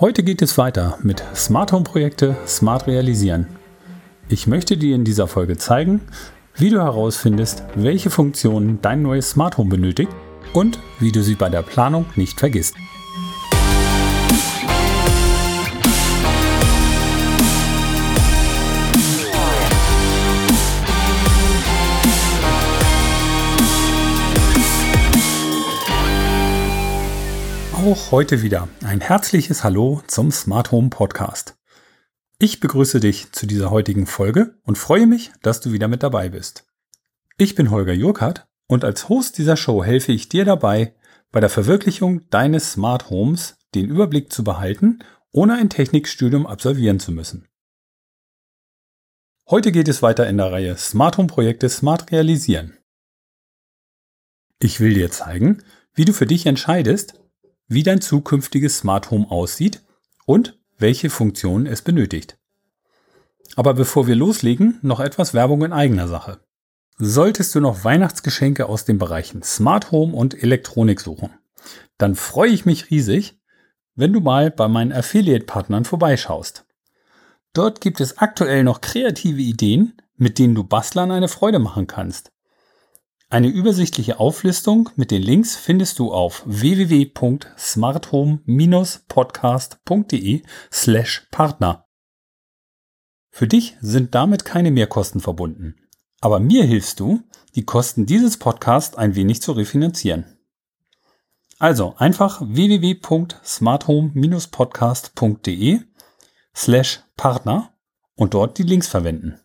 Heute geht es weiter mit Smart Home Projekte smart realisieren. Ich möchte dir in dieser Folge zeigen, wie du herausfindest, welche Funktionen dein neues Smart Home benötigt und wie du sie bei der Planung nicht vergisst. Auch heute wieder ein herzliches Hallo zum Smart Home Podcast. Ich begrüße dich zu dieser heutigen Folge und freue mich, dass du wieder mit dabei bist. Ich bin Holger Jurkart und als Host dieser Show helfe ich dir dabei, bei der Verwirklichung deines Smart Homes den Überblick zu behalten, ohne ein Technikstudium absolvieren zu müssen. Heute geht es weiter in der Reihe Smart Home Projekte Smart Realisieren. Ich will dir zeigen, wie du für dich entscheidest, wie dein zukünftiges Smart Home aussieht und welche Funktionen es benötigt. Aber bevor wir loslegen, noch etwas Werbung in eigener Sache. Solltest du noch Weihnachtsgeschenke aus den Bereichen Smart Home und Elektronik suchen, dann freue ich mich riesig, wenn du mal bei meinen Affiliate-Partnern vorbeischaust. Dort gibt es aktuell noch kreative Ideen, mit denen du Bastlern eine Freude machen kannst. Eine übersichtliche Auflistung mit den Links findest du auf www.smarthome-podcast.de slash Partner. Für dich sind damit keine Mehrkosten verbunden. Aber mir hilfst du, die Kosten dieses Podcasts ein wenig zu refinanzieren. Also einfach www.smarthome-podcast.de slash Partner und dort die Links verwenden.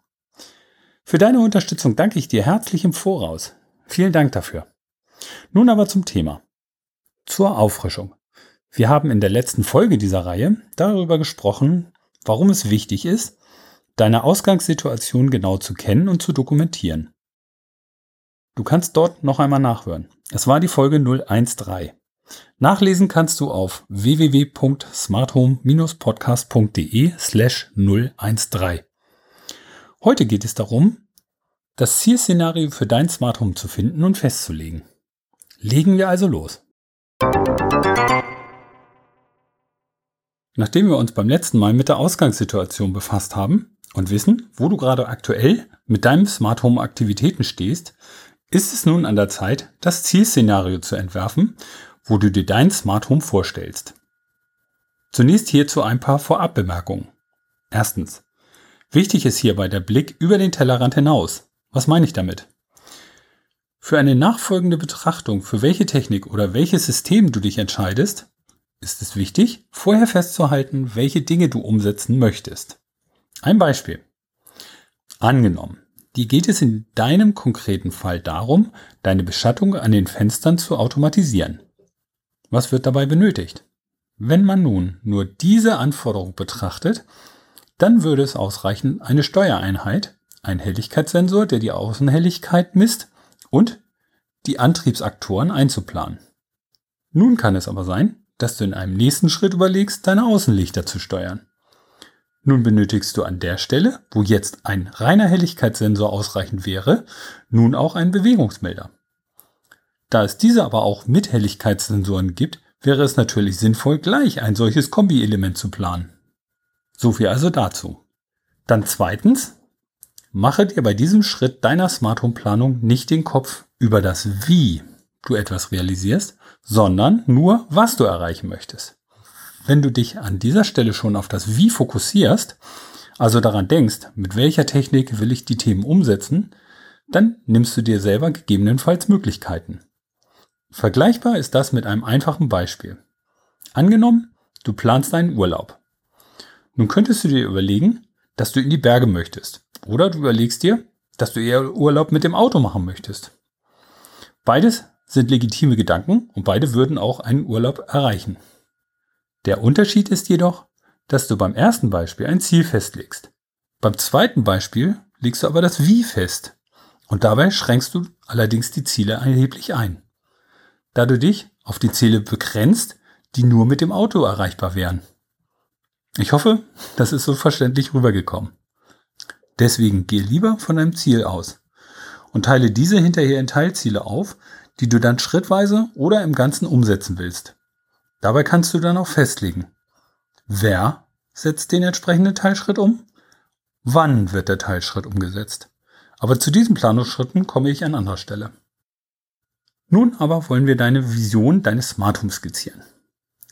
Für deine Unterstützung danke ich dir herzlich im Voraus. Vielen Dank dafür. Nun aber zum Thema. Zur Auffrischung. Wir haben in der letzten Folge dieser Reihe darüber gesprochen, warum es wichtig ist, deine Ausgangssituation genau zu kennen und zu dokumentieren. Du kannst dort noch einmal nachhören. Es war die Folge 013. Nachlesen kannst du auf www.smarthome-podcast.de slash 013. Heute geht es darum, das Zielszenario für dein Smart Home zu finden und festzulegen. Legen wir also los. Nachdem wir uns beim letzten Mal mit der Ausgangssituation befasst haben und wissen, wo du gerade aktuell mit deinem Smart Home Aktivitäten stehst, ist es nun an der Zeit, das Zielszenario zu entwerfen, wo du dir dein Smart Home vorstellst. Zunächst hierzu ein paar Vorabbemerkungen. Erstens. Wichtig ist hierbei der Blick über den Tellerrand hinaus. Was meine ich damit? Für eine nachfolgende Betrachtung, für welche Technik oder welches System du dich entscheidest, ist es wichtig, vorher festzuhalten, welche Dinge du umsetzen möchtest. Ein Beispiel. Angenommen, dir geht es in deinem konkreten Fall darum, deine Beschattung an den Fenstern zu automatisieren. Was wird dabei benötigt? Wenn man nun nur diese Anforderung betrachtet, dann würde es ausreichen, eine Steuereinheit, ein Helligkeitssensor, der die Außenhelligkeit misst und die Antriebsaktoren einzuplanen. Nun kann es aber sein, dass du in einem nächsten Schritt überlegst, deine Außenlichter zu steuern. Nun benötigst du an der Stelle, wo jetzt ein reiner Helligkeitssensor ausreichend wäre, nun auch einen Bewegungsmelder. Da es diese aber auch mit Helligkeitssensoren gibt, wäre es natürlich sinnvoll, gleich ein solches Kombi-Element zu planen. So viel also dazu. Dann zweitens, Mache dir bei diesem Schritt deiner Smart Home Planung nicht den Kopf über das Wie du etwas realisierst, sondern nur, was du erreichen möchtest. Wenn du dich an dieser Stelle schon auf das Wie fokussierst, also daran denkst, mit welcher Technik will ich die Themen umsetzen, dann nimmst du dir selber gegebenenfalls Möglichkeiten. Vergleichbar ist das mit einem einfachen Beispiel. Angenommen, du planst einen Urlaub. Nun könntest du dir überlegen, dass du in die Berge möchtest. Oder du überlegst dir, dass du eher Urlaub mit dem Auto machen möchtest. Beides sind legitime Gedanken und beide würden auch einen Urlaub erreichen. Der Unterschied ist jedoch, dass du beim ersten Beispiel ein Ziel festlegst. Beim zweiten Beispiel legst du aber das Wie fest. Und dabei schränkst du allerdings die Ziele erheblich ein. Da du dich auf die Ziele begrenzt, die nur mit dem Auto erreichbar wären. Ich hoffe, das ist so verständlich rübergekommen. Deswegen geh lieber von deinem Ziel aus und teile diese hinterher in Teilziele auf, die du dann schrittweise oder im Ganzen umsetzen willst. Dabei kannst du dann auch festlegen, Wer setzt den entsprechenden Teilschritt um? Wann wird der Teilschritt umgesetzt? Aber zu diesen Planungsschritten komme ich an anderer Stelle. Nun aber wollen wir deine Vision deines Smart Home skizzieren.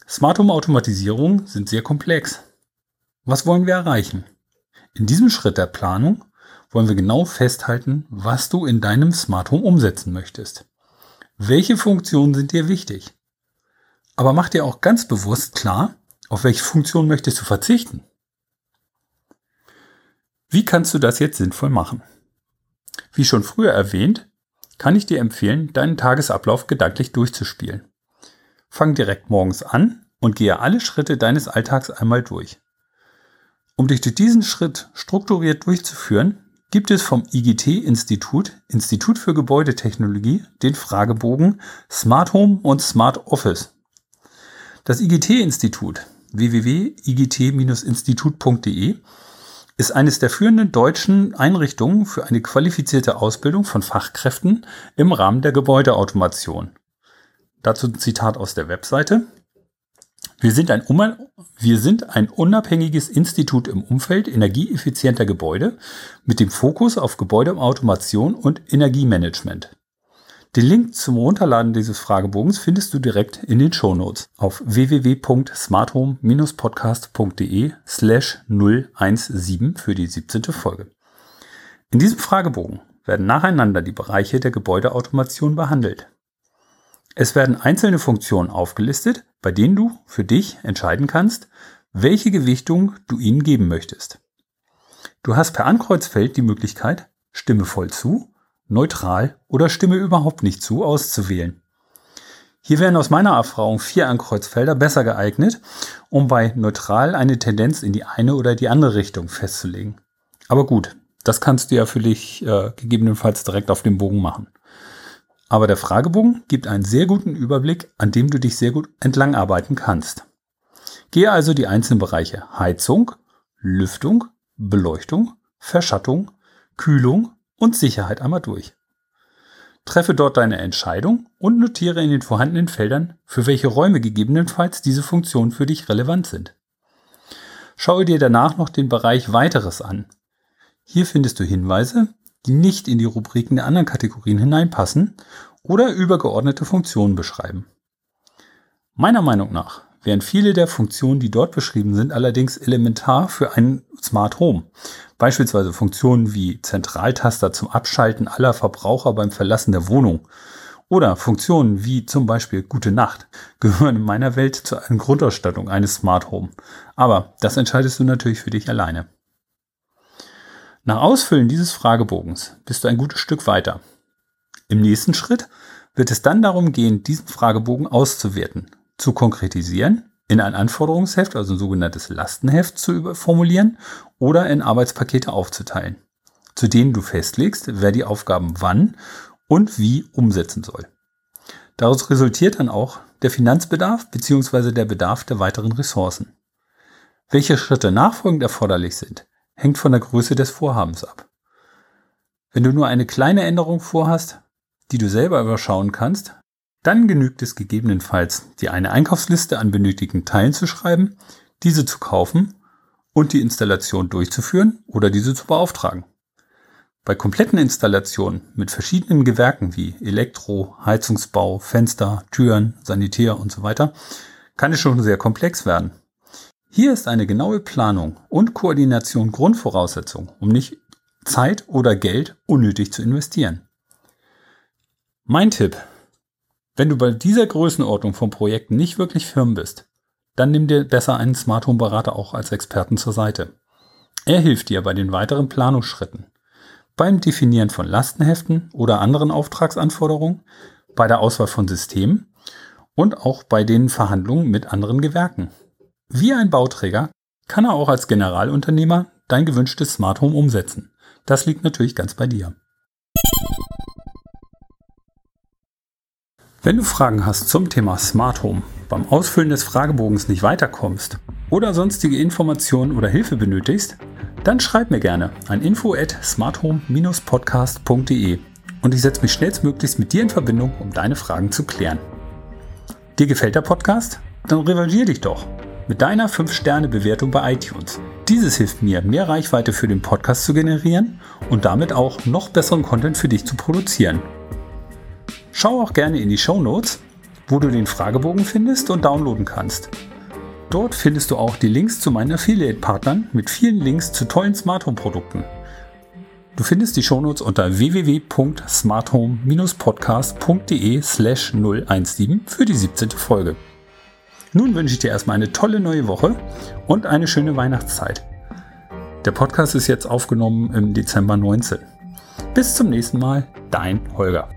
Smart Home Automatisierungen sind sehr komplex. Was wollen wir erreichen? In diesem Schritt der Planung wollen wir genau festhalten, was du in deinem Smart Home umsetzen möchtest. Welche Funktionen sind dir wichtig? Aber mach dir auch ganz bewusst klar, auf welche Funktion möchtest du verzichten? Wie kannst du das jetzt sinnvoll machen? Wie schon früher erwähnt, kann ich dir empfehlen, deinen Tagesablauf gedanklich durchzuspielen. Fang direkt morgens an und gehe alle Schritte deines Alltags einmal durch. Um dich durch diesen Schritt strukturiert durchzuführen, gibt es vom IGT-Institut, Institut für Gebäudetechnologie, den Fragebogen Smart Home und Smart Office. Das IGT-Institut www.igt-institut.de ist eines der führenden deutschen Einrichtungen für eine qualifizierte Ausbildung von Fachkräften im Rahmen der Gebäudeautomation. Dazu ein Zitat aus der Webseite. Wir sind, ein, wir sind ein unabhängiges Institut im Umfeld energieeffizienter Gebäude mit dem Fokus auf Gebäudeautomation und Energiemanagement. Den Link zum Runterladen dieses Fragebogens findest du direkt in den Shownotes auf www.smarthome-podcast.de slash 017 für die 17. Folge. In diesem Fragebogen werden nacheinander die Bereiche der Gebäudeautomation behandelt. Es werden einzelne Funktionen aufgelistet, bei denen du für dich entscheiden kannst, welche Gewichtung du ihnen geben möchtest. Du hast per Ankreuzfeld die Möglichkeit, Stimme voll zu neutral oder stimme überhaupt nicht zu auszuwählen. Hier wären aus meiner Erfahrung vier Ankreuzfelder besser geeignet, um bei neutral eine Tendenz in die eine oder die andere Richtung festzulegen. Aber gut, das kannst du ja für dich äh, gegebenenfalls direkt auf dem Bogen machen. Aber der Fragebogen gibt einen sehr guten Überblick, an dem du dich sehr gut entlangarbeiten kannst. Gehe also die einzelnen Bereiche Heizung, Lüftung, Beleuchtung, Verschattung, Kühlung und Sicherheit einmal durch. Treffe dort deine Entscheidung und notiere in den vorhandenen Feldern, für welche Räume gegebenenfalls diese Funktionen für dich relevant sind. Schaue dir danach noch den Bereich Weiteres an. Hier findest du Hinweise, die nicht in die Rubriken der anderen Kategorien hineinpassen oder übergeordnete Funktionen beschreiben. Meiner Meinung nach wären viele der Funktionen, die dort beschrieben sind, allerdings elementar für ein Smart Home. Beispielsweise Funktionen wie Zentraltaster zum Abschalten aller Verbraucher beim Verlassen der Wohnung oder Funktionen wie zum Beispiel Gute Nacht gehören in meiner Welt zu einer Grundausstattung eines Smart Home. Aber das entscheidest du natürlich für dich alleine. Nach Ausfüllen dieses Fragebogens bist du ein gutes Stück weiter. Im nächsten Schritt wird es dann darum gehen, diesen Fragebogen auszuwerten zu konkretisieren, in ein Anforderungsheft, also ein sogenanntes Lastenheft zu formulieren oder in Arbeitspakete aufzuteilen, zu denen du festlegst, wer die Aufgaben wann und wie umsetzen soll. Daraus resultiert dann auch der Finanzbedarf bzw. der Bedarf der weiteren Ressourcen. Welche Schritte nachfolgend erforderlich sind, hängt von der Größe des Vorhabens ab. Wenn du nur eine kleine Änderung vorhast, die du selber überschauen kannst, dann genügt es gegebenenfalls, dir eine Einkaufsliste an benötigten Teilen zu schreiben, diese zu kaufen und die Installation durchzuführen oder diese zu beauftragen. Bei kompletten Installationen mit verschiedenen Gewerken wie Elektro, Heizungsbau, Fenster, Türen, Sanitär und so weiter kann es schon sehr komplex werden. Hier ist eine genaue Planung und Koordination Grundvoraussetzung, um nicht Zeit oder Geld unnötig zu investieren. Mein Tipp wenn du bei dieser Größenordnung von Projekten nicht wirklich firm bist, dann nimm dir besser einen Smart Home Berater auch als Experten zur Seite. Er hilft dir bei den weiteren Planungsschritten, beim Definieren von Lastenheften oder anderen Auftragsanforderungen, bei der Auswahl von Systemen und auch bei den Verhandlungen mit anderen Gewerken. Wie ein Bauträger kann er auch als Generalunternehmer dein gewünschtes Smart Home umsetzen. Das liegt natürlich ganz bei dir. Wenn du Fragen hast zum Thema Smart Home, beim Ausfüllen des Fragebogens nicht weiterkommst oder sonstige Informationen oder Hilfe benötigst, dann schreib mir gerne an info at smarthome-podcast.de und ich setze mich schnellstmöglichst mit dir in Verbindung, um deine Fragen zu klären. Dir gefällt der Podcast? Dann revanchier dich doch. Mit deiner 5-Sterne-Bewertung bei iTunes. Dieses hilft mir, mehr Reichweite für den Podcast zu generieren und damit auch noch besseren Content für dich zu produzieren. Schau auch gerne in die Show Notes, wo du den Fragebogen findest und downloaden kannst. Dort findest du auch die Links zu meinen Affiliate-Partnern mit vielen Links zu tollen Smart Home Produkten. Du findest die Shownotes unter www.smarthome-podcast.de slash 017 für die 17. Folge. Nun wünsche ich dir erstmal eine tolle neue Woche und eine schöne Weihnachtszeit. Der Podcast ist jetzt aufgenommen im Dezember 19. Bis zum nächsten Mal, dein Holger.